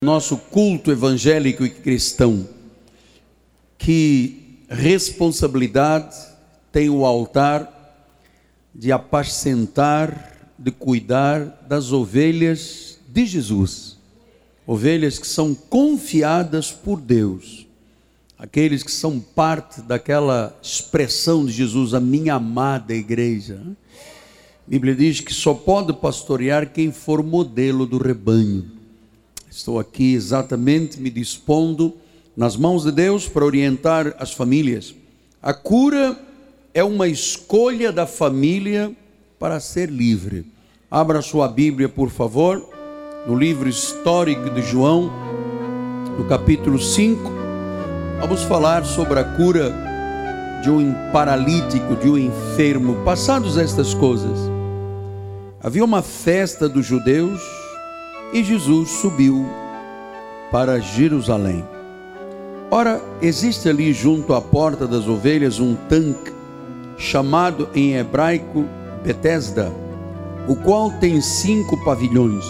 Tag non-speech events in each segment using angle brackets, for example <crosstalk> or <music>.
nosso culto evangélico e cristão, que responsabilidade tem o altar de apacentar, de cuidar das ovelhas de Jesus. Ovelhas que são confiadas por Deus. Aqueles que são parte daquela expressão de Jesus, a minha amada igreja. A Bíblia diz que só pode pastorear quem for modelo do rebanho. Estou aqui exatamente me dispondo nas mãos de Deus para orientar as famílias. A cura é uma escolha da família para ser livre. Abra sua Bíblia, por favor, no livro histórico de João, no capítulo 5. Vamos falar sobre a cura de um paralítico, de um enfermo. Passados estas coisas, havia uma festa dos judeus e Jesus subiu para Jerusalém. Ora, existe ali junto à porta das ovelhas um tanque, chamado em hebraico Betesda, o qual tem cinco pavilhões.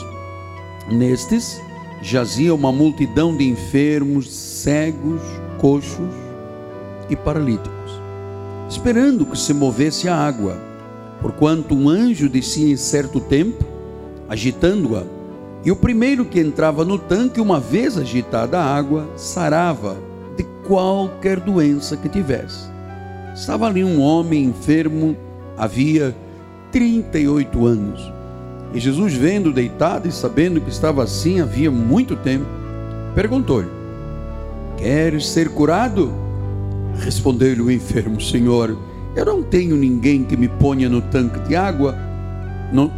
Nestes jazia uma multidão de enfermos, cegos, coxos e paralíticos, esperando que se movesse a água, porquanto um anjo descia em certo tempo, agitando-a e o primeiro que entrava no tanque, uma vez agitada a água, sarava de qualquer doença que tivesse. Estava ali um homem enfermo, havia 38 anos. E Jesus, vendo deitado e sabendo que estava assim havia muito tempo, perguntou-lhe: Queres ser curado? Respondeu-lhe o enfermo: Senhor, eu não tenho ninguém que me ponha no tanque de água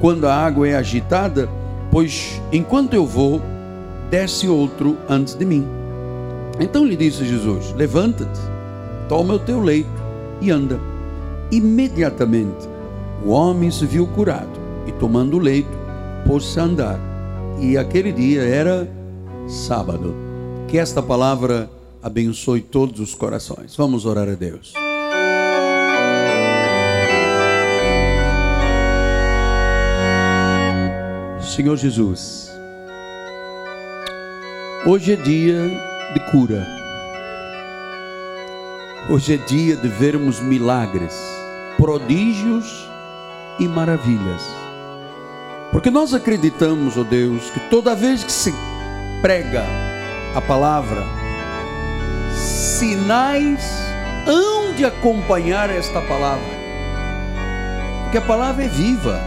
quando a água é agitada pois enquanto eu vou, desce outro antes de mim. Então lhe disse Jesus: Levanta-te, toma o teu leito e anda. Imediatamente o homem se viu curado e, tomando o leito, pôs-se a andar. E aquele dia era sábado. Que esta palavra abençoe todos os corações. Vamos orar a Deus. Senhor Jesus, hoje é dia de cura, hoje é dia de vermos milagres, prodígios e maravilhas, porque nós acreditamos, ó oh Deus, que toda vez que se prega a palavra, sinais hão de acompanhar esta palavra, porque a palavra é viva,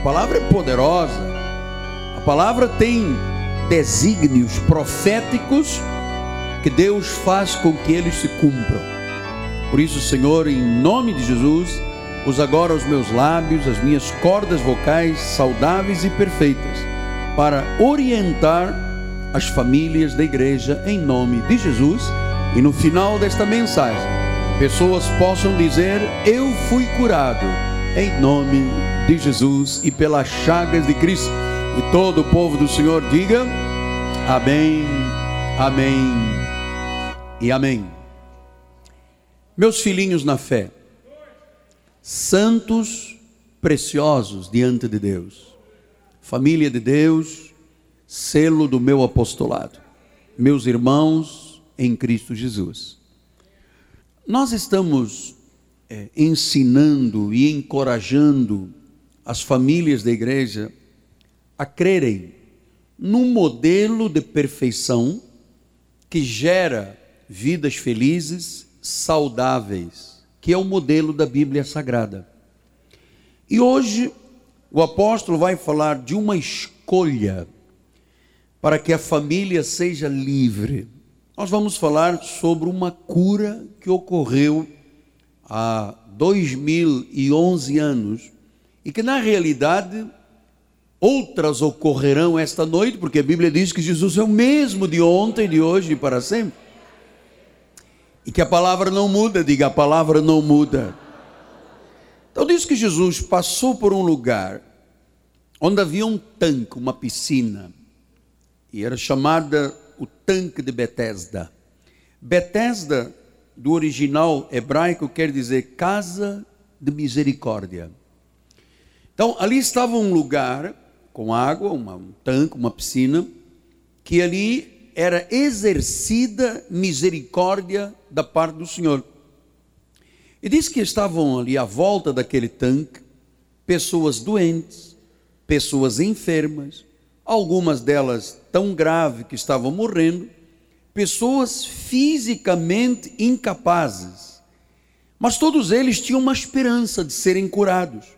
a palavra é poderosa, palavra tem desígnios proféticos que Deus faz com que eles se cumpram. Por isso, Senhor, em nome de Jesus, usa agora os meus lábios, as minhas cordas vocais saudáveis e perfeitas, para orientar as famílias da igreja em nome de Jesus. E no final desta mensagem, pessoas possam dizer: Eu fui curado, em nome de Jesus e pelas chagas de Cristo. E todo o povo do Senhor diga: Amém, Amém e Amém. Meus filhinhos na fé, santos preciosos diante de Deus, família de Deus, selo do meu apostolado, meus irmãos em Cristo Jesus. Nós estamos é, ensinando e encorajando as famílias da igreja a crerem num modelo de perfeição que gera vidas felizes, saudáveis, que é o modelo da Bíblia Sagrada. E hoje o apóstolo vai falar de uma escolha para que a família seja livre. Nós vamos falar sobre uma cura que ocorreu há 2011 anos e que na realidade Outras ocorrerão esta noite, porque a Bíblia diz que Jesus é o mesmo de ontem, de hoje e para sempre. E que a palavra não muda, diga a palavra não muda. Então diz que Jesus passou por um lugar onde havia um tanque, uma piscina, e era chamada o tanque de Betesda. Betesda, do original hebraico, quer dizer casa de misericórdia. Então ali estava um lugar com água, uma, um tanque, uma piscina, que ali era exercida misericórdia da parte do Senhor. E diz que estavam ali à volta daquele tanque pessoas doentes, pessoas enfermas, algumas delas tão grave que estavam morrendo, pessoas fisicamente incapazes. Mas todos eles tinham uma esperança de serem curados.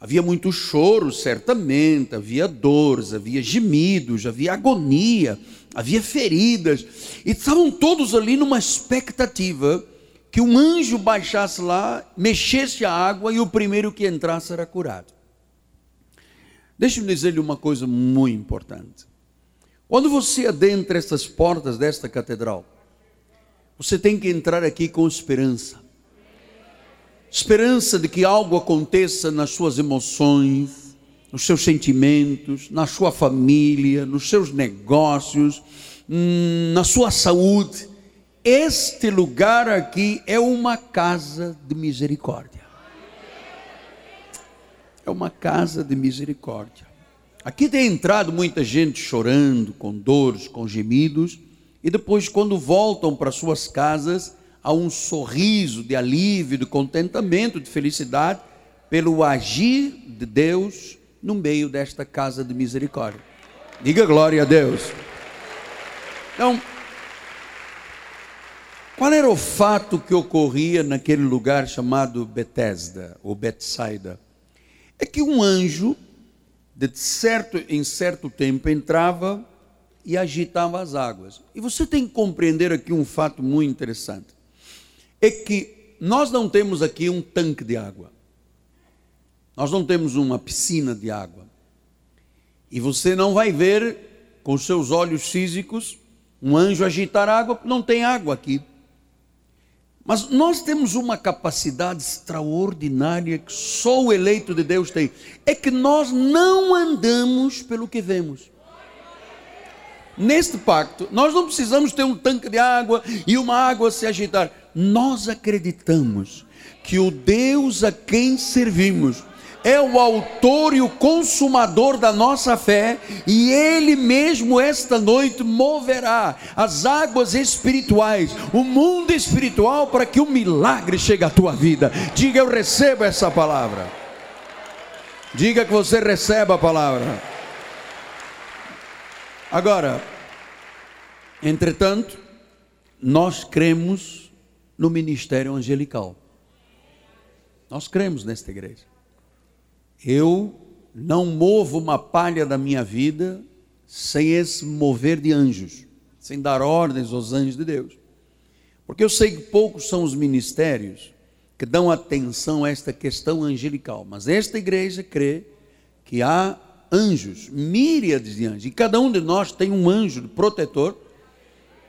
Havia muito choro, certamente, havia dores, havia gemidos, havia agonia, havia feridas, e estavam todos ali numa expectativa que um anjo baixasse lá, mexesse a água e o primeiro que entrasse era curado. Deixe-me dizer-lhe uma coisa muito importante. Quando você adentra essas portas desta catedral, você tem que entrar aqui com esperança. Esperança de que algo aconteça nas suas emoções, nos seus sentimentos, na sua família, nos seus negócios, hum, na sua saúde. Este lugar aqui é uma casa de misericórdia é uma casa de misericórdia. Aqui tem entrado muita gente chorando, com dores, com gemidos, e depois, quando voltam para suas casas, há um sorriso de alívio, de contentamento, de felicidade, pelo agir de Deus no meio desta casa de misericórdia. Diga glória a Deus. Então, qual era o fato que ocorria naquele lugar chamado Bethesda, ou Betsaida? é que um anjo, de certo em certo tempo, entrava e agitava as águas. E você tem que compreender aqui um fato muito interessante. É que nós não temos aqui um tanque de água. Nós não temos uma piscina de água. E você não vai ver com seus olhos físicos um anjo agitar água, porque não tem água aqui. Mas nós temos uma capacidade extraordinária que só o eleito de Deus tem. É que nós não andamos pelo que vemos. Neste pacto, nós não precisamos ter um tanque de água e uma água se agitar. Nós acreditamos que o Deus a quem servimos é o autor e o consumador da nossa fé, e Ele mesmo esta noite moverá as águas espirituais, o mundo espiritual, para que o milagre chegue à tua vida. Diga, eu recebo essa palavra. Diga que você recebe a palavra. Agora, entretanto, nós cremos no ministério angelical. Nós cremos nesta igreja. Eu não movo uma palha da minha vida sem esse mover de anjos, sem dar ordens aos anjos de Deus. Porque eu sei que poucos são os ministérios que dão atenção a esta questão angelical, mas esta igreja crê que há anjos, míriades de anjos, e cada um de nós tem um anjo protetor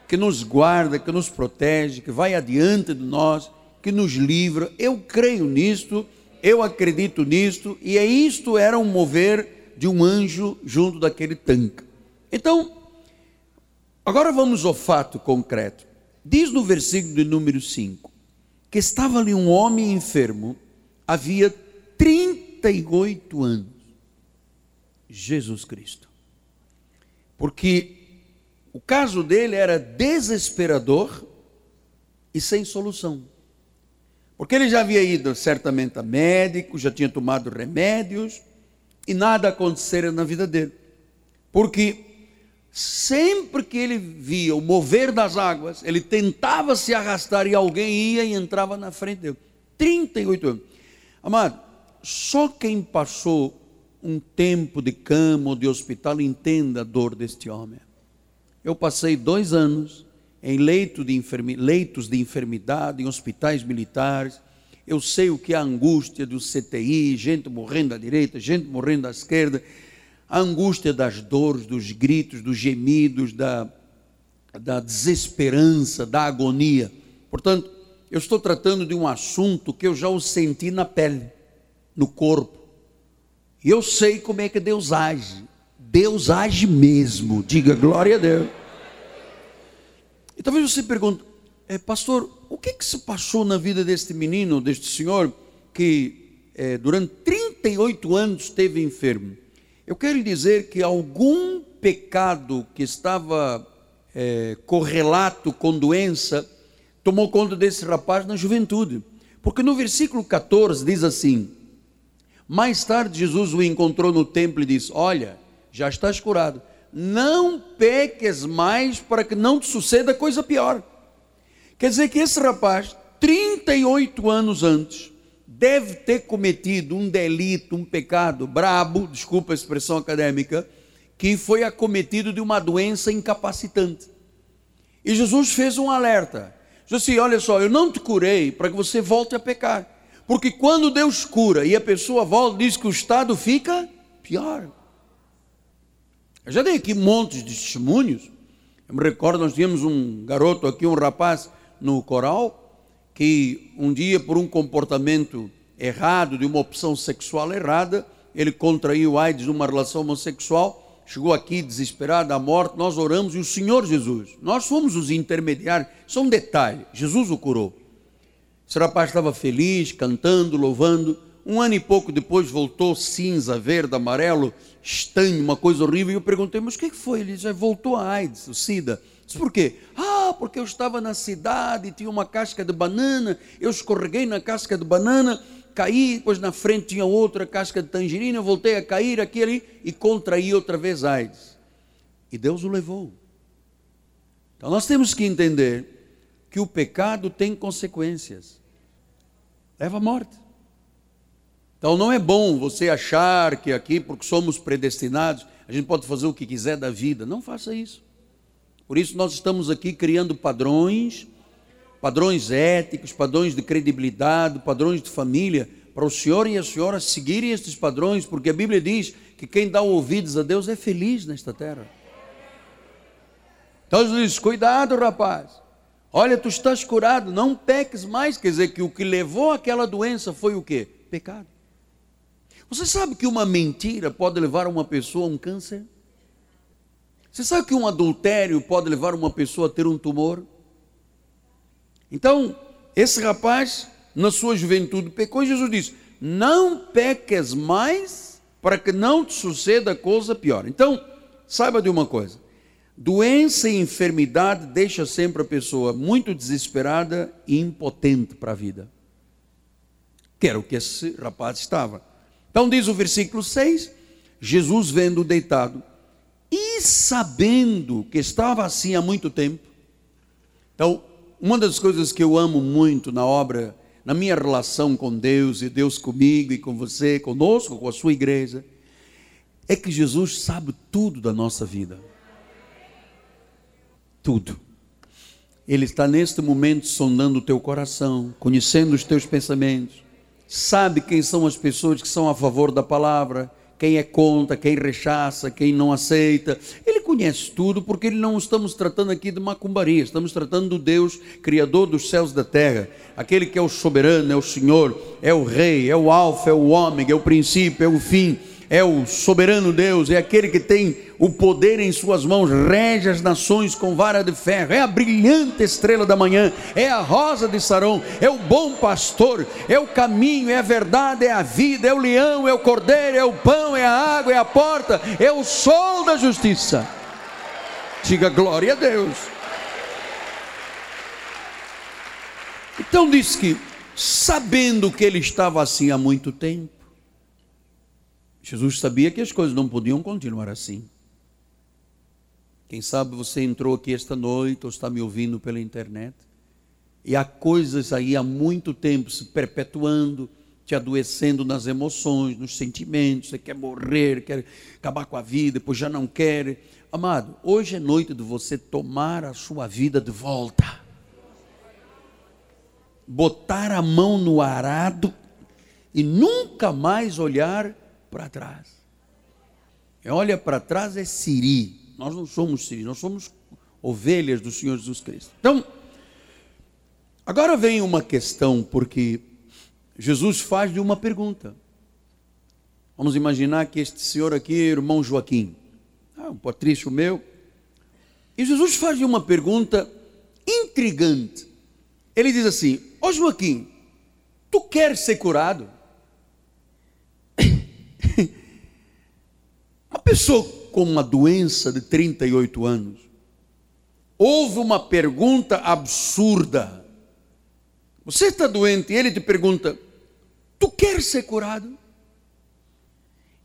que nos guarda, que nos protege, que vai adiante de nós, que nos livra. Eu creio nisto eu acredito nisto, e é isto era um mover de um anjo junto daquele tanque. Então, agora vamos ao fato concreto. Diz no versículo de número 5 que estava ali um homem enfermo, havia 38 anos. Jesus Cristo. Porque o caso dele era desesperador e sem solução. Porque ele já havia ido certamente a médico, já tinha tomado remédios e nada acontecera na vida dele. Porque sempre que ele via o mover das águas, ele tentava se arrastar e alguém ia e entrava na frente dele. 38 anos. Amado, só quem passou um tempo de cama ou de hospital entenda a dor deste homem. Eu passei dois anos em leito de leitos de enfermidade, em hospitais militares. Eu sei o que é a angústia do CTI, gente morrendo à direita, gente morrendo à esquerda, a angústia das dores, dos gritos, dos gemidos, da, da desesperança, da agonia. Portanto, eu estou tratando de um assunto que eu já o senti na pele, no corpo. E eu sei como é que Deus age. Deus age mesmo. Diga glória a Deus. E talvez você pergunte, é, pastor, o que, que se passou na vida deste menino, deste senhor, que é, durante 38 anos esteve enfermo? Eu quero lhe dizer que algum pecado que estava é, correlato com doença tomou conta desse rapaz na juventude. Porque no versículo 14 diz assim: Mais tarde Jesus o encontrou no templo e disse: Olha, já estás curado, não peques mais para que não te suceda coisa pior. Quer dizer que esse rapaz, 38 anos antes, deve ter cometido um delito, um pecado brabo, desculpa a expressão acadêmica, que foi acometido de uma doença incapacitante. E Jesus fez um alerta. Disse assim: Olha só, eu não te curei para que você volte a pecar. Porque quando Deus cura e a pessoa volta, diz que o estado fica pior. Eu já dei aqui montes de testemunhos. Eu me recordo, nós tínhamos um garoto aqui, um rapaz no coral, que um dia, por um comportamento errado, de uma opção sexual errada, ele contraiu AIDS numa relação homossexual chegou aqui desesperado à morte, nós oramos e o Senhor Jesus, nós fomos os intermediários, só um detalhe, Jesus o curou. Esse rapaz estava feliz, cantando, louvando, um ano e pouco depois voltou cinza, verde, amarelo, estanho, uma coisa horrível, e eu perguntei, mas o que foi? Ele disse, voltou a AIDS, o SIDA. Disse, por quê? Ah, porque eu estava na cidade, tinha uma casca de banana, eu escorreguei na casca de banana, caí, depois na frente tinha outra casca de tangerina, voltei a cair aqui ali e contraí outra vez AIDS. E Deus o levou. Então nós temos que entender que o pecado tem consequências. Leva à morte. Então não é bom você achar que aqui, porque somos predestinados, a gente pode fazer o que quiser da vida. Não faça isso. Por isso nós estamos aqui criando padrões padrões éticos, padrões de credibilidade, padrões de família, para o senhor e a senhora seguirem estes padrões, porque a Bíblia diz que quem dá ouvidos a Deus é feliz nesta terra. Então Jesus diz: cuidado, rapaz. Olha, tu estás curado, não peques mais. Quer dizer que o que levou aquela doença foi o quê? Pecado. Você sabe que uma mentira pode levar uma pessoa a um câncer? Você sabe que um adultério pode levar uma pessoa a ter um tumor? Então, esse rapaz, na sua juventude, pecou e Jesus disse: Não peques mais para que não te suceda coisa pior. Então, saiba de uma coisa: doença e enfermidade deixa sempre a pessoa muito desesperada e impotente para a vida. Que era o que esse rapaz estava. Então, diz o versículo 6: Jesus, vendo deitado e sabendo que estava assim há muito tempo, então, uma das coisas que eu amo muito na obra, na minha relação com Deus e Deus comigo e com você, conosco, com a sua igreja, é que Jesus sabe tudo da nossa vida. Tudo. Ele está neste momento sondando o teu coração, conhecendo os teus pensamentos, sabe quem são as pessoas que são a favor da palavra, quem é contra, quem rechaça, quem não aceita. Ele conhece tudo, porque não estamos tratando aqui de macumbaria, estamos tratando do Deus, Criador dos céus e da terra, aquele que é o soberano, é o Senhor, é o Rei, é o Alfa, é o Ômega, é o princípio, é o fim é o soberano Deus, é aquele que tem o poder em suas mãos, rege as nações com vara de ferro, é a brilhante estrela da manhã, é a rosa de Sarão, é o bom pastor, é o caminho, é a verdade, é a vida, é o leão, é o cordeiro, é o pão, é a água, é a porta, é o sol da justiça. Diga glória a Deus. Então diz que, sabendo que ele estava assim há muito tempo, Jesus sabia que as coisas não podiam continuar assim. Quem sabe você entrou aqui esta noite ou está me ouvindo pela internet e há coisas aí há muito tempo se perpetuando, te adoecendo nas emoções, nos sentimentos. Você quer morrer, quer acabar com a vida, depois já não quer. Amado, hoje é noite de você tomar a sua vida de volta. Botar a mão no arado e nunca mais olhar para trás. Quem olha para trás é Siri. Nós não somos Siri, nós somos ovelhas do Senhor Jesus Cristo. Então, agora vem uma questão, porque Jesus faz de uma pergunta. Vamos imaginar que este senhor aqui é irmão Joaquim, ah, um patrício meu. E Jesus faz de uma pergunta intrigante. Ele diz assim: Ó oh, Joaquim, tu queres ser curado? <coughs> Uma pessoa com uma doença de 38 anos, houve uma pergunta absurda. Você está doente e ele te pergunta: Tu queres ser curado?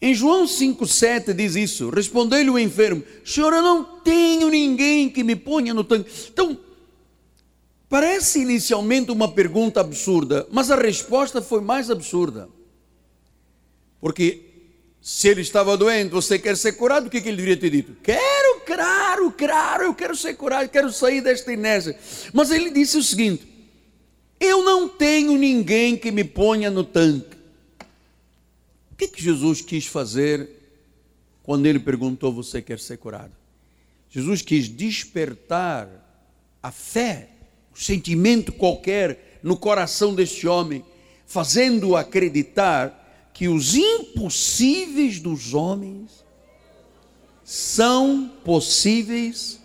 Em João 5,7 diz isso: Respondeu-lhe o enfermo: Senhor, eu não tenho ninguém que me ponha no tanque. Então, parece inicialmente uma pergunta absurda, mas a resposta foi mais absurda. Porque se ele estava doente, você quer ser curado, o que, que ele deveria ter dito? Quero, claro, claro, eu quero ser curado, quero sair desta inércia. Mas ele disse o seguinte: Eu não tenho ninguém que me ponha no tanque. O que, que Jesus quis fazer quando ele perguntou: Você quer ser curado? Jesus quis despertar a fé, o sentimento qualquer no coração deste homem, fazendo-o acreditar que os impossíveis dos homens são possíveis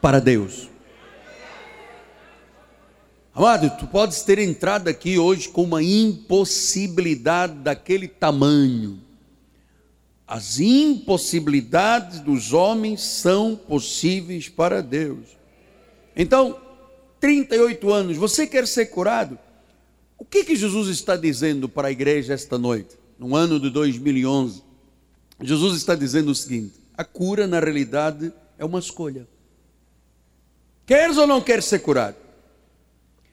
para Deus. Amado, tu podes ter entrado aqui hoje com uma impossibilidade daquele tamanho. As impossibilidades dos homens são possíveis para Deus. Então, 38 anos, você quer ser curado? O que que Jesus está dizendo para a igreja esta noite, no ano de 2011? Jesus está dizendo o seguinte: a cura na realidade é uma escolha. Queres ou não queres ser curado?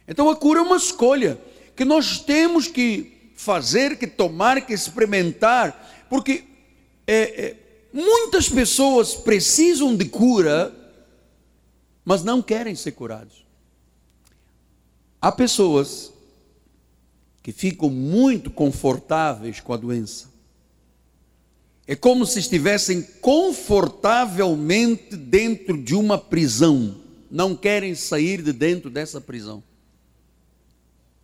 Então a cura é uma escolha que nós temos que fazer, que tomar, que experimentar, porque é, é, muitas pessoas precisam de cura, mas não querem ser curados. Há pessoas que ficam muito confortáveis com a doença. É como se estivessem confortavelmente dentro de uma prisão, não querem sair de dentro dessa prisão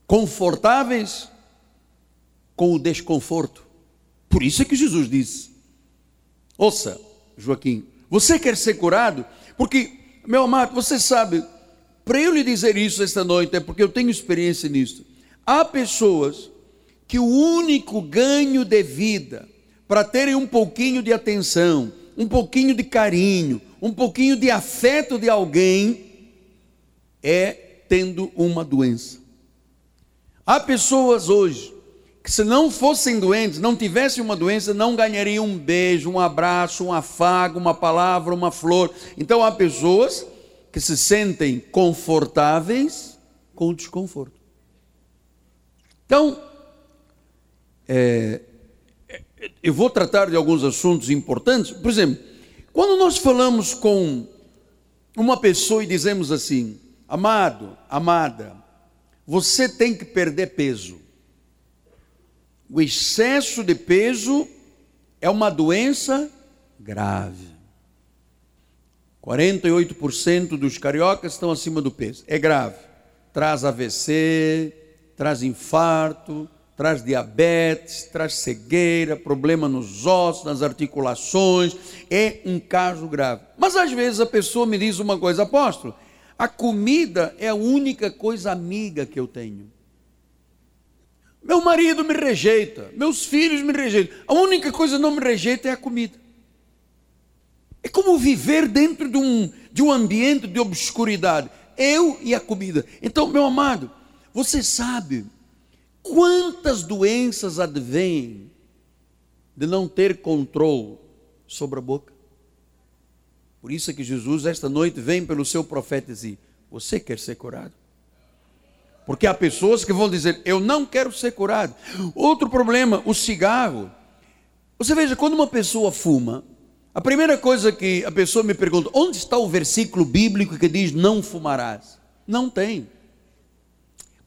confortáveis com o desconforto. Por isso é que Jesus disse: Ouça, Joaquim, você quer ser curado? Porque, meu amado, você sabe, para eu lhe dizer isso esta noite é porque eu tenho experiência nisso. Há pessoas que o único ganho de vida para terem um pouquinho de atenção, um pouquinho de carinho, um pouquinho de afeto de alguém é tendo uma doença. Há pessoas hoje que, se não fossem doentes, não tivessem uma doença, não ganhariam um beijo, um abraço, um afago, uma palavra, uma flor. Então, há pessoas que se sentem confortáveis com o desconforto. Então, é, eu vou tratar de alguns assuntos importantes. Por exemplo, quando nós falamos com uma pessoa e dizemos assim: amado, amada, você tem que perder peso. O excesso de peso é uma doença grave. 48% dos cariocas estão acima do peso. É grave. Traz AVC, traz infarto, traz diabetes, traz cegueira, problema nos ossos, nas articulações. É um caso grave. Mas às vezes a pessoa me diz uma coisa, apóstolo, a comida é a única coisa amiga que eu tenho. Meu marido me rejeita, meus filhos me rejeitam. A única coisa que não me rejeita é a comida. É como viver dentro de um, de um ambiente de obscuridade. Eu e a comida. Então, meu amado, você sabe quantas doenças advêm de não ter controle sobre a boca? Por isso é que Jesus, esta noite, vem pelo seu profeta e diz: Você quer ser curado? Porque há pessoas que vão dizer: Eu não quero ser curado. Outro problema, o cigarro. Você veja, quando uma pessoa fuma, a primeira coisa que a pessoa me pergunta: onde está o versículo bíblico que diz não fumarás? Não tem.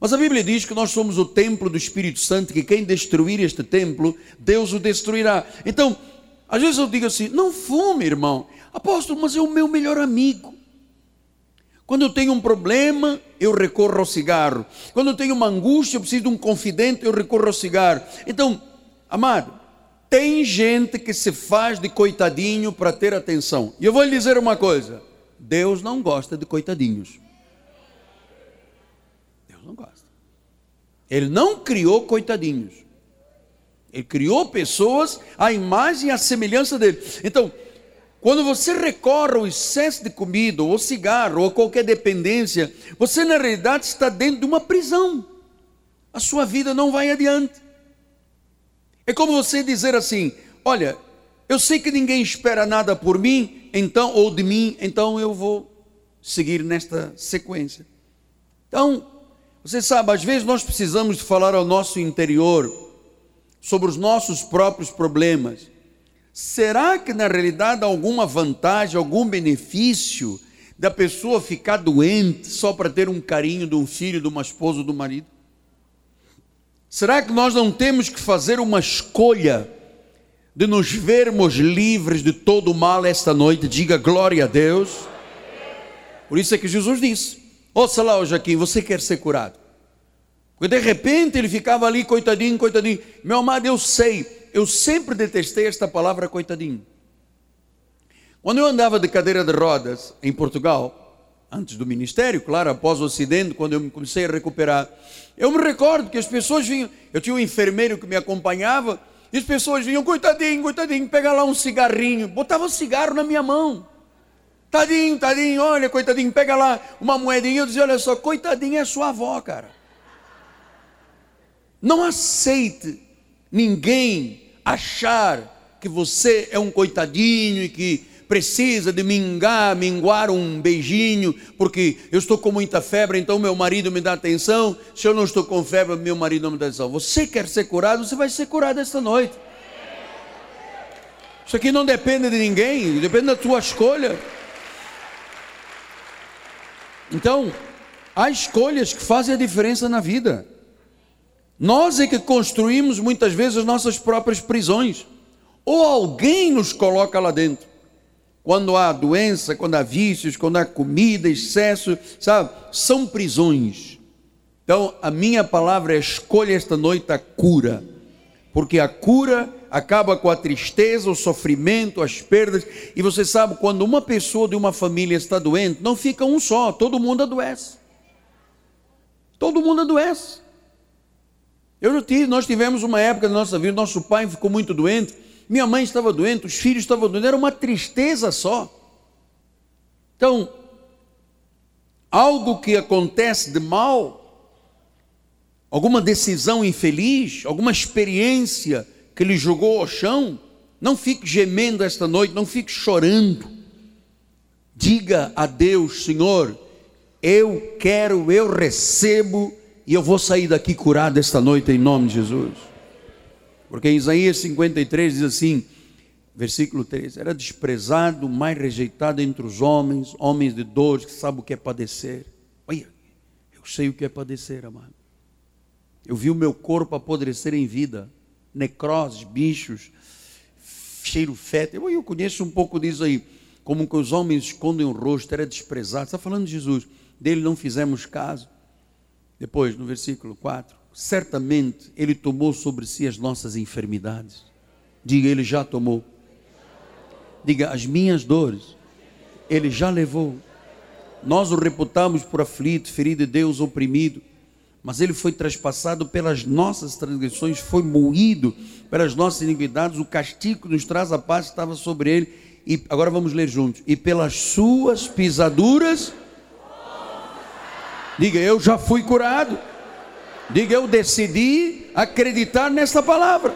Mas a Bíblia diz que nós somos o templo do Espírito Santo, que quem destruir este templo, Deus o destruirá. Então, às vezes eu digo assim: não fume, irmão. Apóstolo, mas é o meu melhor amigo. Quando eu tenho um problema, eu recorro ao cigarro. Quando eu tenho uma angústia, eu preciso de um confidente, eu recorro ao cigarro. Então, amado, tem gente que se faz de coitadinho para ter atenção. E eu vou lhe dizer uma coisa: Deus não gosta de coitadinhos. Não gosta. Ele não criou coitadinhos. Ele criou pessoas à imagem e à semelhança dele. Então, Quando você recorre ao excesso de comida, ou cigarro, ou qualquer dependência, você na realidade está dentro de uma prisão. A sua vida não vai adiante. É como você dizer assim: olha, eu sei que ninguém espera nada por mim, então, ou de mim, então eu vou seguir nesta sequência. Então, você sabe, às vezes nós precisamos falar ao nosso interior sobre os nossos próprios problemas. Será que na realidade há alguma vantagem, algum benefício da pessoa ficar doente só para ter um carinho de um filho, de uma esposa ou do marido? Será que nós não temos que fazer uma escolha de nos vermos livres de todo o mal esta noite? Diga glória a Deus. Por isso é que Jesus disse: Ouça lá, Joaquim, você quer ser curado? Porque de repente ele ficava ali, coitadinho, coitadinho. Meu amado, eu sei, eu sempre detestei esta palavra coitadinho. Quando eu andava de cadeira de rodas em Portugal, antes do ministério, claro, após o acidente, quando eu comecei a recuperar, eu me recordo que as pessoas vinham, eu tinha um enfermeiro que me acompanhava, e as pessoas vinham, coitadinho, coitadinho, pega lá um cigarrinho, botava um cigarro na minha mão. Tadinho, tadinho, olha, coitadinho, pega lá uma moedinha. Eu dizia, olha só, coitadinho é sua avó, cara. Não aceite ninguém achar que você é um coitadinho e que precisa de mingar, minguar um beijinho, porque eu estou com muita febre, então meu marido me dá atenção. Se eu não estou com febre, meu marido não me dá atenção. Você quer ser curado, você vai ser curado esta noite. Isso aqui não depende de ninguém, depende da tua escolha. Então, há escolhas que fazem a diferença na vida. Nós é que construímos muitas vezes as nossas próprias prisões, ou alguém nos coloca lá dentro. Quando há doença, quando há vícios, quando há comida, excesso, sabe? São prisões. Então, a minha palavra é escolha esta noite a cura, porque a cura acaba com a tristeza, o sofrimento, as perdas. E você sabe, quando uma pessoa de uma família está doente, não fica um só, todo mundo adoece. Todo mundo adoece. Eu tive, nós tivemos uma época da nossa vida, nosso pai ficou muito doente, minha mãe estava doente, os filhos estavam doentes, era uma tristeza só. Então, algo que acontece de mal, alguma decisão infeliz, alguma experiência que lhe jogou ao chão, não fique gemendo esta noite, não fique chorando. Diga a Deus, Senhor, eu quero, eu recebo e eu vou sair daqui curado esta noite em nome de Jesus. Porque em Isaías 53 diz assim, versículo 3: Era desprezado, mais rejeitado entre os homens, homens de dores, que sabem o que é padecer. Olha, eu sei o que é padecer, amado. Eu vi o meu corpo apodrecer em vida necroses, bichos, cheiro fétido. Eu, conheço um pouco disso aí. Como que os homens escondem o rosto, era desprezado. Está falando de Jesus. Dele não fizemos caso. Depois, no versículo 4, certamente ele tomou sobre si as nossas enfermidades. Diga, ele já tomou. Diga, as minhas dores, ele já levou. Nós o reputamos por aflito, ferido de Deus, oprimido mas ele foi traspassado pelas nossas transgressões, foi moído pelas nossas iniquidades, o castigo que nos traz a paz estava sobre ele. E agora vamos ler juntos. E pelas suas pisaduras, diga, eu já fui curado. Diga, eu decidi acreditar nessa palavra.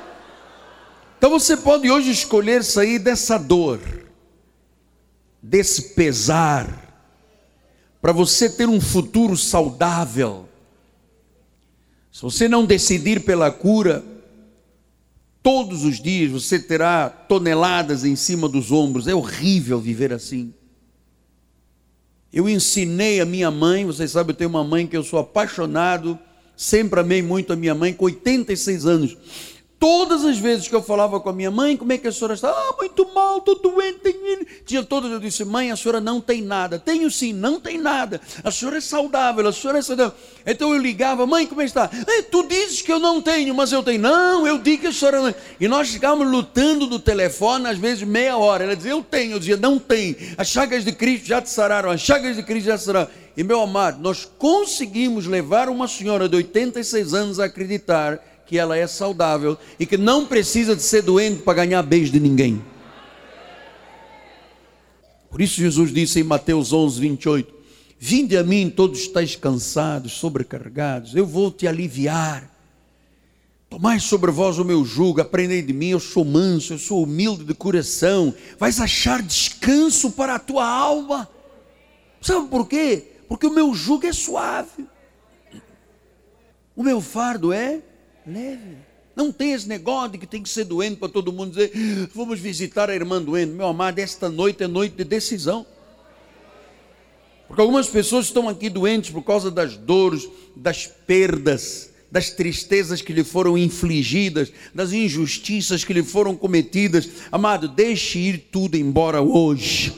Então você pode hoje escolher sair dessa dor, desse pesar, para você ter um futuro saudável se você não decidir pela cura, todos os dias você terá toneladas em cima dos ombros. É horrível viver assim. Eu ensinei a minha mãe, vocês sabem, eu tenho uma mãe que eu sou apaixonado, sempre amei muito a minha mãe, com 86 anos. Todas as vezes que eu falava com a minha mãe, como é que a senhora está? Ah, muito mal, estou doente. Tinha todas, eu disse, mãe, a senhora não tem nada. Tenho sim, não tem nada. A senhora é saudável, a senhora é saudável. Então eu ligava, mãe, como é está? É, tu dizes que eu não tenho, mas eu tenho. Não, eu digo que a senhora não. E nós ficávamos lutando no telefone, às vezes meia hora. Ela dizia, eu tenho. Eu dizia, não tem. As chagas de Cristo já te sararam, as chagas de Cristo já te sararam. E meu amado, nós conseguimos levar uma senhora de 86 anos a acreditar que ela é saudável e que não precisa de ser doente para ganhar beijo de ninguém. Por isso Jesus disse em Mateus 11, 28, Vinde a mim todos estáis cansados, sobrecarregados, eu vou te aliviar. Tomai sobre vós o meu jugo, aprendei de mim, eu sou manso, eu sou humilde de coração, vais achar descanso para a tua alma. Sabe por quê? Porque o meu jugo é suave, o meu fardo é leve. Não tem esse negócio de que tem que ser doente para todo mundo dizer, vamos visitar a irmã doente. Meu amado, esta noite é noite de decisão. Porque algumas pessoas estão aqui doentes por causa das dores, das perdas, das tristezas que lhe foram infligidas, das injustiças que lhe foram cometidas. Amado, deixe ir tudo embora hoje.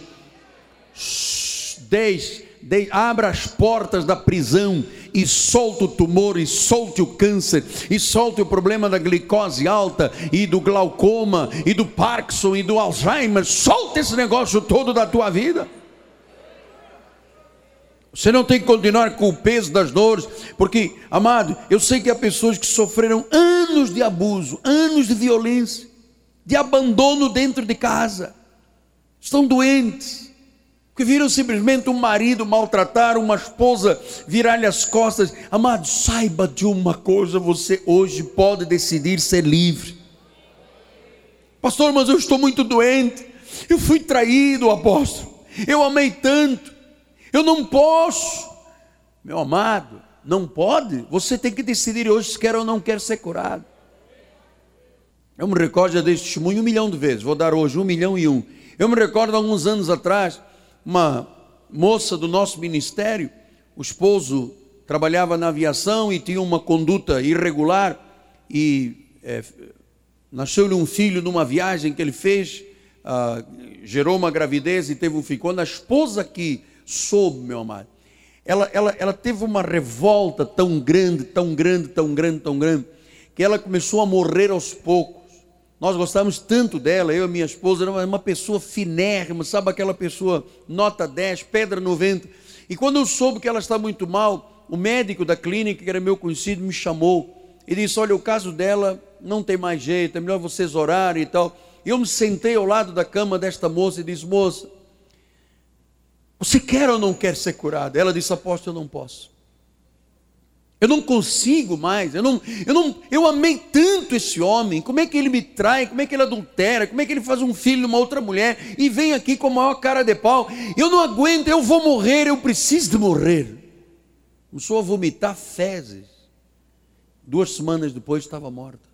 Deixe, deixe abra as portas da prisão e solte o tumor, e solte o câncer, e solte o problema da glicose alta, e do glaucoma, e do Parkinson, e do Alzheimer. Solte esse negócio todo da tua vida. Você não tem que continuar com o peso das dores, porque, amado, eu sei que há pessoas que sofreram anos de abuso, anos de violência, de abandono dentro de casa, estão doentes, que viram simplesmente um marido maltratar, uma esposa virar-lhe as costas. Amado, saiba de uma coisa: você hoje pode decidir ser livre. Pastor, mas eu estou muito doente, eu fui traído, apóstolo, eu amei tanto eu não posso. Meu amado, não pode. Você tem que decidir hoje se quer ou não quer ser curado. Eu me recordo, já dei testemunho um milhão de vezes, vou dar hoje um milhão e um. Eu me recordo, alguns anos atrás, uma moça do nosso ministério, o esposo trabalhava na aviação e tinha uma conduta irregular e é, nasceu-lhe um filho numa viagem que ele fez, ah, gerou uma gravidez e teve um filho. Quando a esposa que soube, meu amado. Ela, ela, ela teve uma revolta tão grande, tão grande, tão grande, tão grande, que ela começou a morrer aos poucos. Nós gostávamos tanto dela, eu e minha esposa, era uma pessoa finérrima, sabe aquela pessoa nota 10, pedra 90. E quando eu soube que ela está muito mal, o médico da clínica, que era meu conhecido, me chamou e disse: Olha, o caso dela não tem mais jeito, é melhor vocês orarem e tal. E eu me sentei ao lado da cama desta moça e disse: Moça, você quer ou não quer ser curado? Ela disse: Apóstolo, eu não posso. Eu não consigo mais. Eu não, eu não, eu amei tanto esse homem. Como é que ele me trai? Como é que ele adultera? Como é que ele faz um filho de uma outra mulher e vem aqui com a maior cara de pau? Eu não aguento. Eu vou morrer. Eu preciso de morrer. Começou a vomitar fezes. Duas semanas depois estava morta.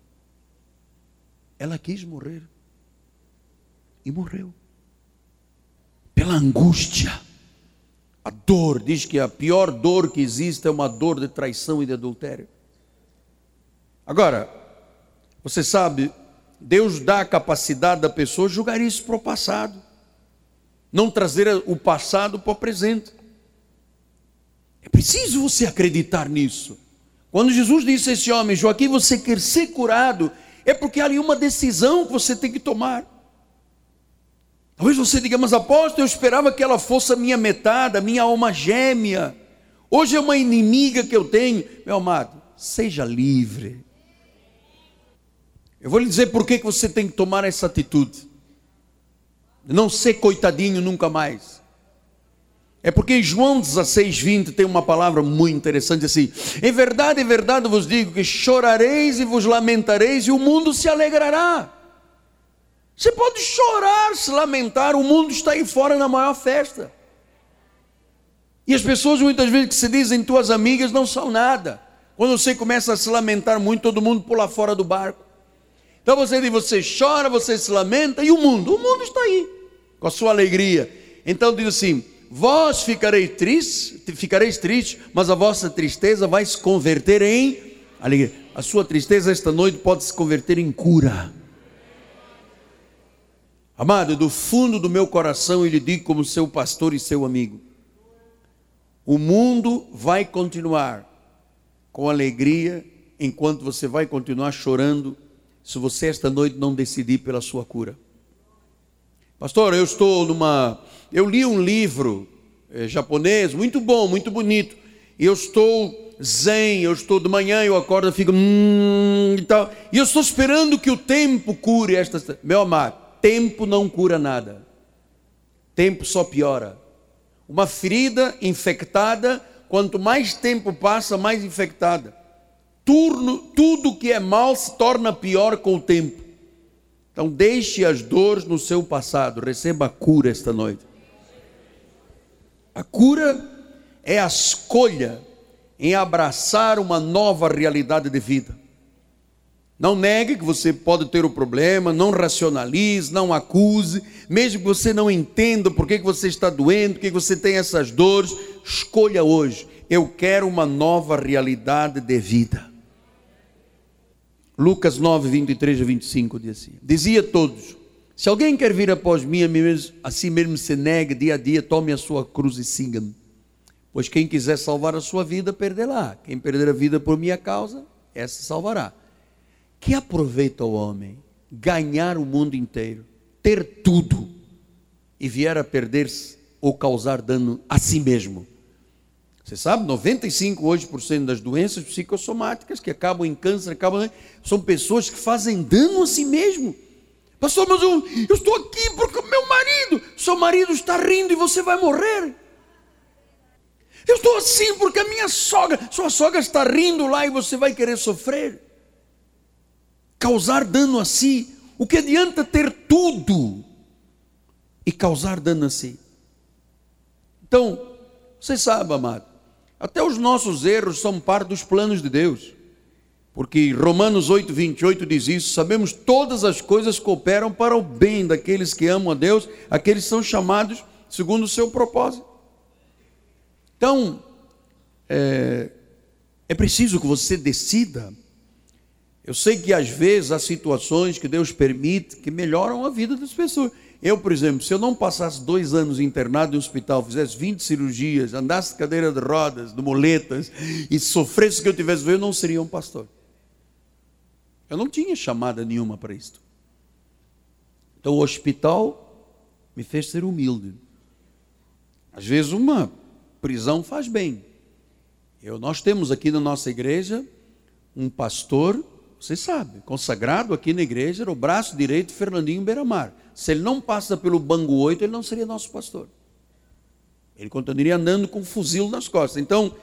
Ela quis morrer e morreu pela angústia a dor, diz que a pior dor que existe é uma dor de traição e de adultério. Agora, você sabe, Deus dá a capacidade da pessoa julgar isso para o passado, não trazer o passado para o presente. É preciso você acreditar nisso. Quando Jesus disse a esse homem, Joaquim, você quer ser curado, é porque há ali uma decisão que você tem que tomar. Talvez você diga, mas apóstolo, eu esperava que ela fosse a minha metade, a minha alma gêmea. Hoje é uma inimiga que eu tenho. Meu amado, seja livre. Eu vou lhe dizer por que você tem que tomar essa atitude. Não ser coitadinho nunca mais. É porque em João 16, 20 tem uma palavra muito interessante assim: Em verdade, em verdade vos digo que chorareis e vos lamentareis, e o mundo se alegrará. Você pode chorar, se lamentar, o mundo está aí fora na maior festa. E as pessoas muitas vezes que se dizem tuas amigas não são nada. Quando você começa a se lamentar muito, todo mundo pula fora do barco. Então você diz, você chora, você se lamenta, e o mundo? O mundo está aí, com a sua alegria. Então diz assim: vós ficareis tristes, ficareis tristes, mas a vossa tristeza vai se converter em alegria. A sua tristeza esta noite pode se converter em cura. Amado, do fundo do meu coração eu lhe digo como seu pastor e seu amigo: o mundo vai continuar com alegria enquanto você vai continuar chorando, se você esta noite não decidir pela sua cura. Pastor, eu estou numa. Eu li um livro é, japonês, muito bom, muito bonito, eu estou zen, eu estou de manhã, eu acordo, eu fico. Hum, e tal, e eu estou esperando que o tempo cure esta. Meu amado tempo não cura nada. tempo só piora. Uma ferida infectada, quanto mais tempo passa, mais infectada. Turno, tudo que é mal se torna pior com o tempo. Então, deixe as dores no seu passado, receba a cura esta noite. A cura é a escolha em abraçar uma nova realidade de vida. Não negue que você pode ter o problema, não racionalize, não acuse, mesmo que você não entenda por que você está doendo, por que você tem essas dores, escolha hoje. Eu quero uma nova realidade de vida. Lucas 9, 23 a 25 diz assim: Dizia a todos: Se alguém quer vir após mim, assim mesmo se negue dia a dia, tome a sua cruz e siga-me. Pois quem quiser salvar a sua vida, perderá. Quem perder a vida por minha causa, essa salvará. Que aproveita o homem ganhar o mundo inteiro, ter tudo e vier a perder-se ou causar dano a si mesmo. Você sabe, 95 hoje por cento das doenças psicossomáticas que acabam em câncer, acabam são pessoas que fazem dano a si mesmo. Pastor, mas eu, eu estou aqui porque o meu marido, seu marido está rindo e você vai morrer. Eu estou assim porque a minha sogra, sua sogra está rindo lá e você vai querer sofrer causar dano a si. O que adianta ter tudo e causar dano a si? Então, você sabe, amado, até os nossos erros são parte dos planos de Deus. Porque Romanos 8, 28 diz isso: sabemos todas as coisas cooperam para o bem daqueles que amam a Deus, aqueles que são chamados segundo o seu propósito. Então, é, é preciso que você decida eu sei que às vezes há situações que Deus permite que melhoram a vida das pessoas. Eu, por exemplo, se eu não passasse dois anos internado em um hospital, fizesse 20 cirurgias, andasse de cadeira de rodas, de moletas, e sofresse o que eu tivesse eu não seria um pastor. Eu não tinha chamada nenhuma para isto. Então o hospital me fez ser humilde. Às vezes uma prisão faz bem. Eu, nós temos aqui na nossa igreja um pastor você sabe, consagrado aqui na igreja, era o braço direito de Fernandinho Beiramar. Se ele não passa pelo banco 8, ele não seria nosso pastor. Ele continuaria andando com um fuzil nas costas. Então,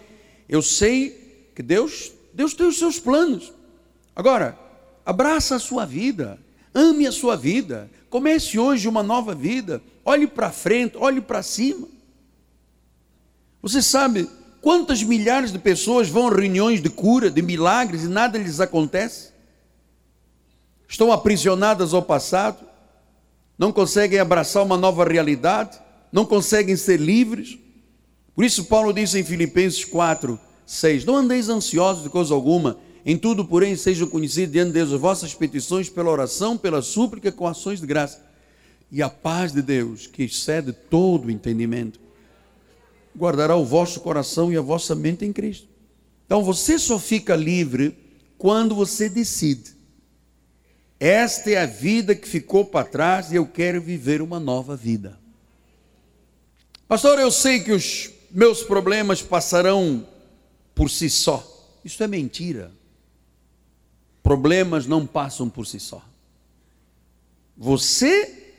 eu sei que Deus, Deus tem os seus planos. Agora, abraça a sua vida, ame a sua vida, comece hoje uma nova vida, olhe para frente, olhe para cima. Você sabe quantas milhares de pessoas vão a reuniões de cura, de milagres e nada lhes acontece? Estão aprisionadas ao passado, não conseguem abraçar uma nova realidade, não conseguem ser livres. Por isso, Paulo diz em Filipenses 4, 6: Não andeis ansiosos de coisa alguma, em tudo, porém, sejam conhecidos diante de Deus as vossas petições pela oração, pela súplica, com ações de graça. E a paz de Deus, que excede todo o entendimento, guardará o vosso coração e a vossa mente em Cristo. Então você só fica livre quando você decide esta é a vida que ficou para trás e eu quero viver uma nova vida. Pastor, eu sei que os meus problemas passarão por si só. Isso é mentira. Problemas não passam por si só. Você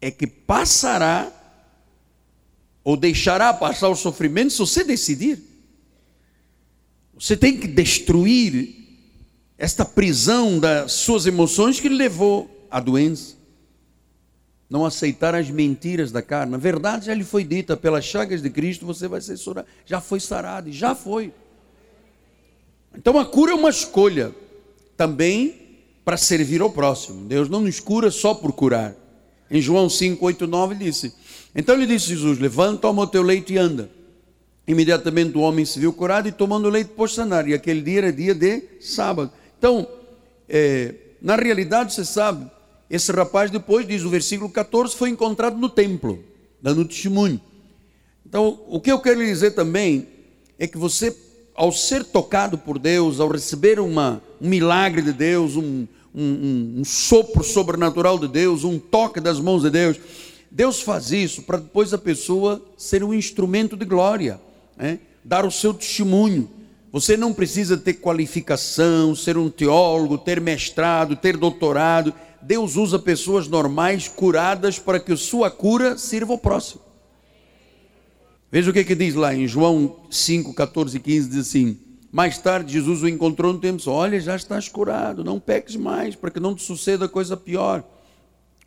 é que passará ou deixará passar o sofrimento se você decidir. Você tem que destruir esta prisão das suas emoções que levou à doença. Não aceitar as mentiras da carne. A verdade já lhe foi dita, pelas chagas de Cristo você vai ser surado. Já foi sarado, já foi. Então a cura é uma escolha também para servir ao próximo. Deus não nos cura só por curar. Em João 5, 8, 9 disse: Então lhe disse Jesus: Levanta, toma o teu leite e anda. Imediatamente o homem se viu curado e tomando o leite pôs sanar. E aquele dia era dia de sábado. Então, é, na realidade, você sabe, esse rapaz depois, diz o versículo 14, foi encontrado no templo, dando testemunho. Então, o que eu quero lhe dizer também é que você, ao ser tocado por Deus, ao receber uma, um milagre de Deus, um, um, um sopro sobrenatural de Deus, um toque das mãos de Deus, Deus faz isso para depois a pessoa ser um instrumento de glória, né? dar o seu testemunho. Você não precisa ter qualificação, ser um teólogo, ter mestrado, ter doutorado. Deus usa pessoas normais, curadas, para que a sua cura sirva ao próximo. Veja o que, que diz lá em João 5, 14 e 15: diz assim: Mais tarde, Jesus o encontrou no templo, olha, já estás curado, não peques mais, para que não te suceda coisa pior.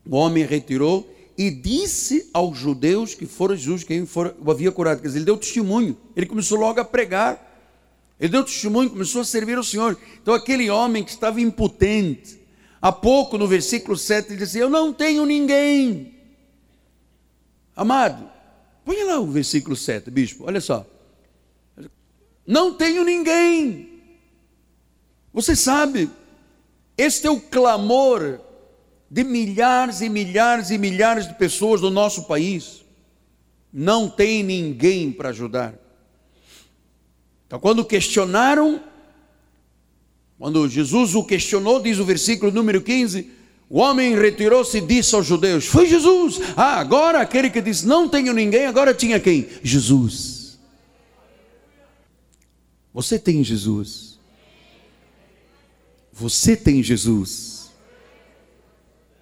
O homem retirou e disse aos judeus que fora Jesus quem for, o havia curado. Quer dizer, ele deu testemunho, ele começou logo a pregar, ele deu testemunho, começou a servir ao Senhor. Então, aquele homem que estava impotente, há pouco no versículo 7, ele disse: Eu não tenho ninguém. Amado, põe lá o versículo 7, bispo, olha só. Não tenho ninguém. Você sabe, este é o clamor de milhares e milhares e milhares de pessoas do nosso país. Não tem ninguém para ajudar. Então, quando questionaram, quando Jesus o questionou, diz o versículo número 15: o homem retirou-se e disse aos judeus: Foi Jesus. Ah, agora aquele que disse: Não tenho ninguém, agora tinha quem? Jesus. Você tem Jesus. Você tem Jesus.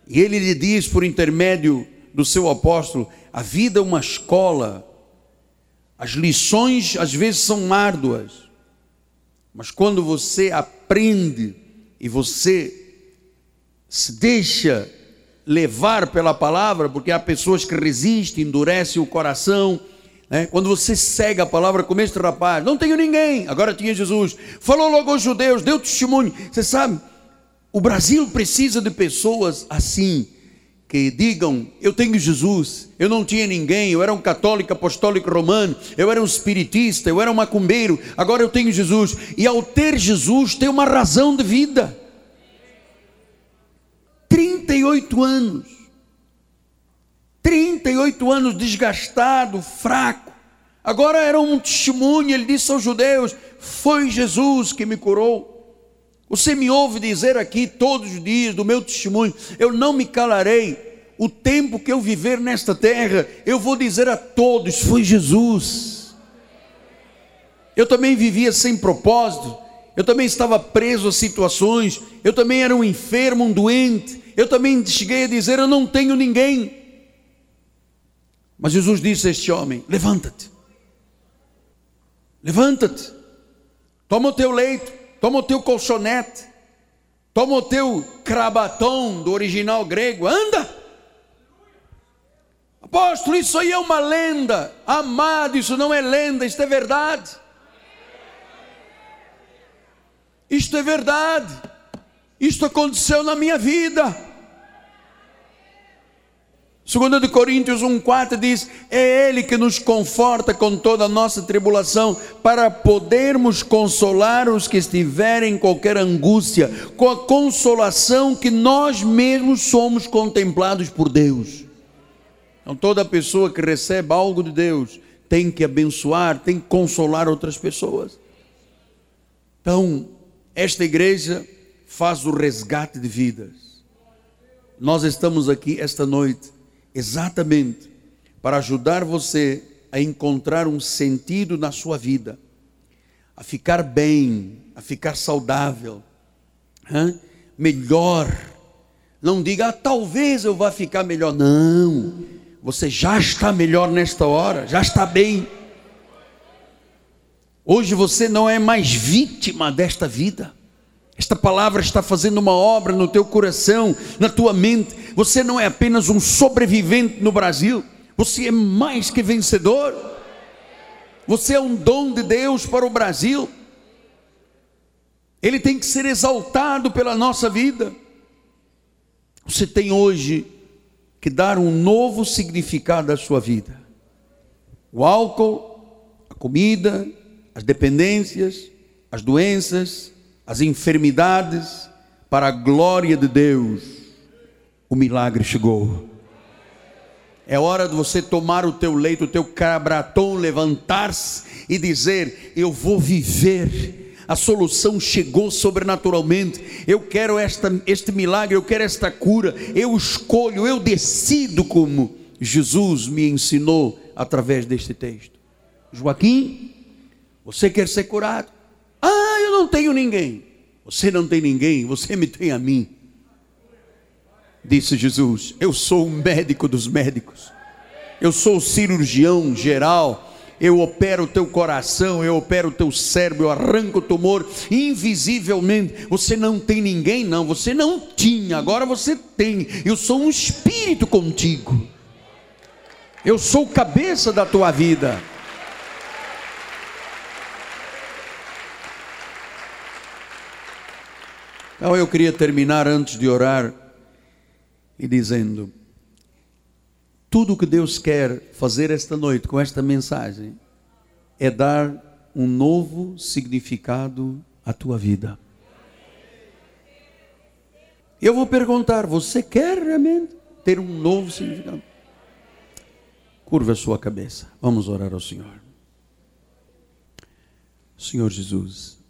E ele lhe diz, por intermédio do seu apóstolo, a vida é uma escola. As lições às vezes são árduas, mas quando você aprende e você se deixa levar pela palavra, porque há pessoas que resistem, endurecem o coração. Né? Quando você segue a palavra, como este rapaz, não tenho ninguém, agora tinha Jesus, falou logo aos judeus, deu testemunho. Você sabe, o Brasil precisa de pessoas assim, que digam: Eu tenho Jesus, eu não tinha ninguém, eu era um católico apostólico romano, eu era um espiritista, eu era um macumbeiro, agora eu tenho Jesus. E ao ter Jesus, tem uma razão de vida. 38 anos, 38 anos desgastado, fraco. Agora era um testemunho, ele disse aos judeus: Foi Jesus que me curou. Você me ouve dizer aqui todos os dias do meu testemunho, eu não me calarei. O tempo que eu viver nesta terra, eu vou dizer a todos: foi Jesus. Eu também vivia sem propósito, eu também estava preso a situações, eu também era um enfermo, um doente, eu também cheguei a dizer: eu não tenho ninguém. Mas Jesus disse a este homem: levanta-te, levanta-te, toma o teu leito toma o teu colchonete, toma o teu crabatom do original grego, anda. Apóstolo, isso aí é uma lenda. Amado, isso não é lenda, isto é verdade. Isto é verdade. Isto aconteceu na minha vida. 2 de Coríntios 1,4 diz: É Ele que nos conforta com toda a nossa tribulação, para podermos consolar os que estiverem em qualquer angústia, com a consolação que nós mesmos somos contemplados por Deus. Então, toda pessoa que recebe algo de Deus tem que abençoar, tem que consolar outras pessoas. Então, esta igreja faz o resgate de vidas. Nós estamos aqui esta noite exatamente para ajudar você a encontrar um sentido na sua vida, a ficar bem, a ficar saudável, hein? melhor. Não diga, ah, talvez eu vá ficar melhor. Não, você já está melhor nesta hora, já está bem. Hoje você não é mais vítima desta vida. Esta palavra está fazendo uma obra no teu coração, na tua mente. Você não é apenas um sobrevivente no Brasil, você é mais que vencedor. Você é um dom de Deus para o Brasil. Ele tem que ser exaltado pela nossa vida. Você tem hoje que dar um novo significado à sua vida. O álcool, a comida, as dependências, as doenças, as enfermidades, para a glória de Deus, o milagre chegou. É hora de você tomar o teu leito, o teu cabratom, levantar-se e dizer: Eu vou viver. A solução chegou sobrenaturalmente. Eu quero esta, este milagre, eu quero esta cura. Eu escolho, eu decido como Jesus me ensinou através deste texto. Joaquim, você quer ser curado? Não tenho ninguém. Você não tem ninguém, você me tem a mim. disse Jesus. Eu sou o médico dos médicos. Eu sou o cirurgião geral. Eu opero o teu coração, eu opero o teu cérebro, eu arranco o tumor invisivelmente. Você não tem ninguém, não. Você não tinha, agora você tem. Eu sou um espírito contigo. Eu sou cabeça da tua vida. Então eu queria terminar antes de orar e dizendo: tudo que Deus quer fazer esta noite com esta mensagem é dar um novo significado à tua vida. Eu vou perguntar: você quer realmente ter um novo significado? Curva a sua cabeça. Vamos orar ao Senhor. Senhor Jesus,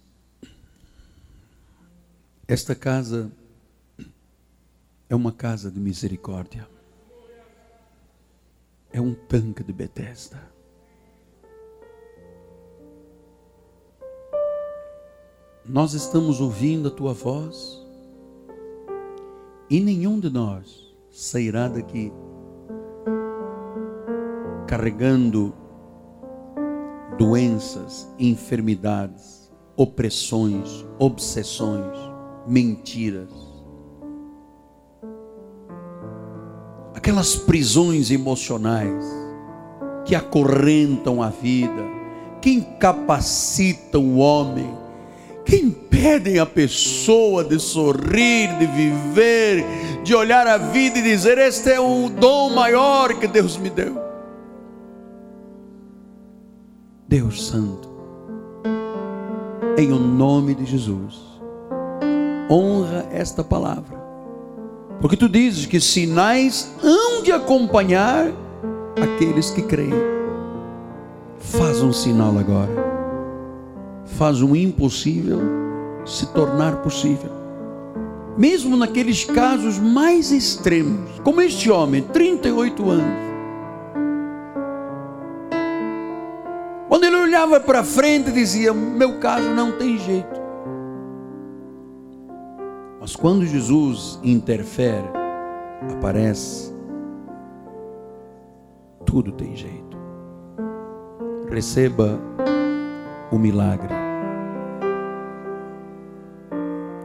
esta casa é uma casa de misericórdia. É um tanque de Betesda. Nós estamos ouvindo a tua voz e nenhum de nós sairá daqui carregando doenças, enfermidades, opressões, obsessões mentiras, aquelas prisões emocionais que acorrentam a vida, que incapacitam o homem, que impedem a pessoa de sorrir, de viver, de olhar a vida e dizer: Este é o dom maior que Deus me deu. Deus Santo, em o nome de Jesus honra esta palavra. Porque tu dizes que sinais hão de acompanhar aqueles que creem. Faz um sinal agora. Faz o um impossível se tornar possível. Mesmo naqueles casos mais extremos, como este homem, 38 anos. Quando ele olhava para frente, dizia: Meu caso não tem jeito. Mas quando Jesus interfere, aparece, tudo tem jeito. Receba o milagre.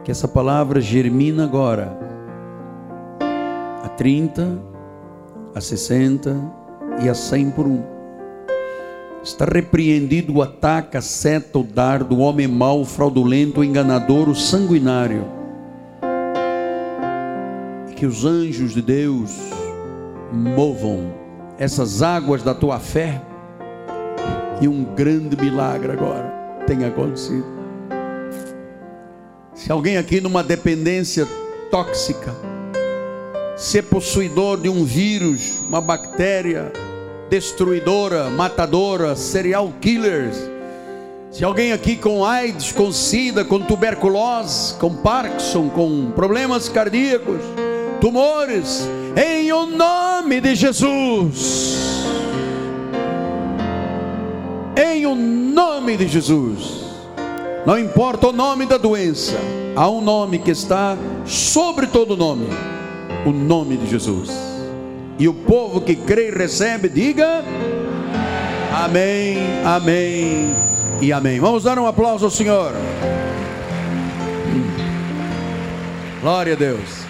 Que essa palavra germina agora a 30, a 60 e a 100 por um. Está repreendido o ataque, a seta, o dardo, o homem mau, fraudulento, o enganador, o sanguinário que os anjos de Deus movam essas águas da tua fé e um grande milagre agora tenha acontecido. Se alguém aqui numa dependência tóxica, ser possuidor de um vírus, uma bactéria destruidora, matadora, serial killers, se alguém aqui com AIDS, com SIDA, com tuberculose, com Parkinson, com problemas cardíacos, tumores, em o nome de Jesus. Em o nome de Jesus. Não importa o nome da doença, há um nome que está sobre todo nome o nome de Jesus. E o povo que crê e recebe, diga amém, amém e amém. Vamos dar um aplauso ao Senhor. Glória a Deus.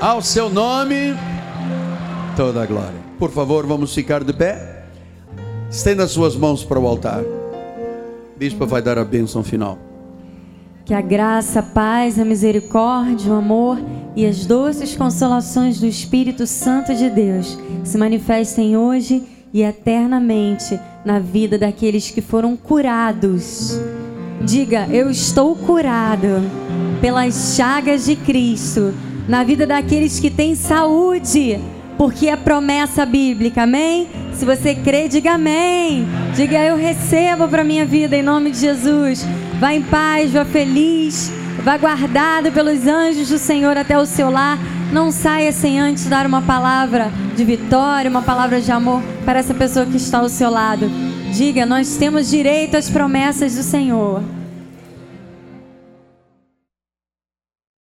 Ao seu nome, toda a glória. Por favor, vamos ficar de pé. Estenda suas mãos para o altar. Bispo vai dar a bênção final. Que a graça, a paz, a misericórdia, o amor e as doces consolações do Espírito Santo de Deus se manifestem hoje e eternamente na vida daqueles que foram curados. Diga, eu estou curado pelas chagas de Cristo na vida daqueles que têm saúde, porque é promessa bíblica, amém? Se você crê, diga amém. Diga eu recebo para minha vida em nome de Jesus. Vá em paz, vá feliz, vá guardado pelos anjos do Senhor até o seu lar. Não saia sem antes dar uma palavra de vitória, uma palavra de amor para essa pessoa que está ao seu lado. Diga, nós temos direito às promessas do Senhor.